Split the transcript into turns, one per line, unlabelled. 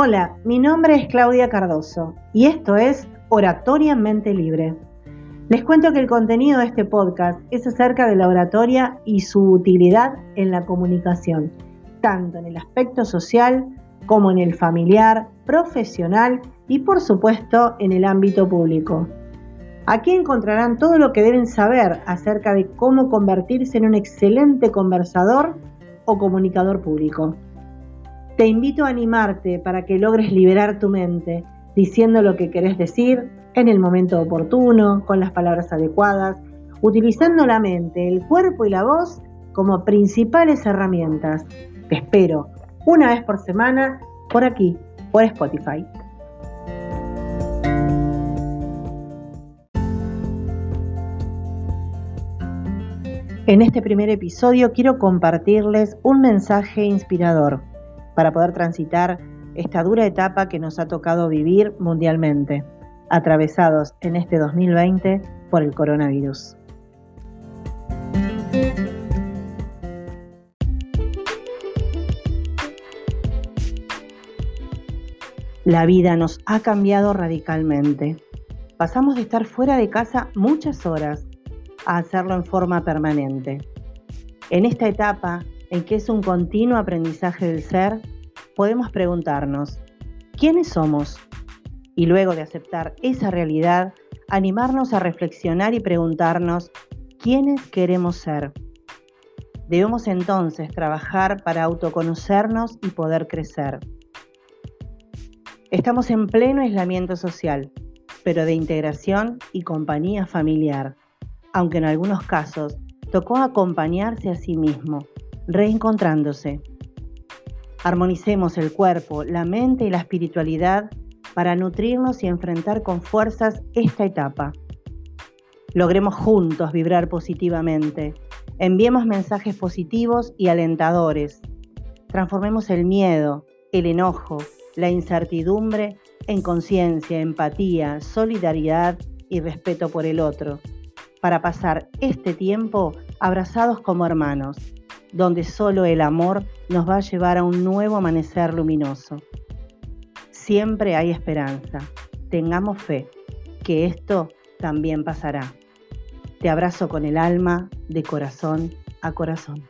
Hola, mi nombre es Claudia Cardoso y esto es Oratoria Mente Libre. Les cuento que el contenido de este podcast es acerca de la oratoria y su utilidad en la comunicación, tanto en el aspecto social como en el familiar, profesional y por supuesto en el ámbito público. Aquí encontrarán todo lo que deben saber acerca de cómo convertirse en un excelente conversador o comunicador público. Te invito a animarte para que logres liberar tu mente diciendo lo que querés decir en el momento oportuno, con las palabras adecuadas, utilizando la mente, el cuerpo y la voz como principales herramientas. Te espero una vez por semana por aquí, por Spotify. En este primer episodio quiero compartirles un mensaje inspirador para poder transitar esta dura etapa que nos ha tocado vivir mundialmente, atravesados en este 2020 por el coronavirus. La vida nos ha cambiado radicalmente. Pasamos de estar fuera de casa muchas horas a hacerlo en forma permanente. En esta etapa en que es un continuo aprendizaje del ser, podemos preguntarnos, ¿quiénes somos? Y luego de aceptar esa realidad, animarnos a reflexionar y preguntarnos, ¿quiénes queremos ser? Debemos entonces trabajar para autoconocernos y poder crecer. Estamos en pleno aislamiento social, pero de integración y compañía familiar, aunque en algunos casos tocó acompañarse a sí mismo reencontrándose. Armonicemos el cuerpo, la mente y la espiritualidad para nutrirnos y enfrentar con fuerzas esta etapa. Logremos juntos vibrar positivamente. Enviemos mensajes positivos y alentadores. Transformemos el miedo, el enojo, la incertidumbre en conciencia, empatía, solidaridad y respeto por el otro, para pasar este tiempo abrazados como hermanos, donde solo el amor nos va a llevar a un nuevo amanecer luminoso. Siempre hay esperanza. Tengamos fe, que esto también pasará. Te abrazo con el alma, de corazón a corazón.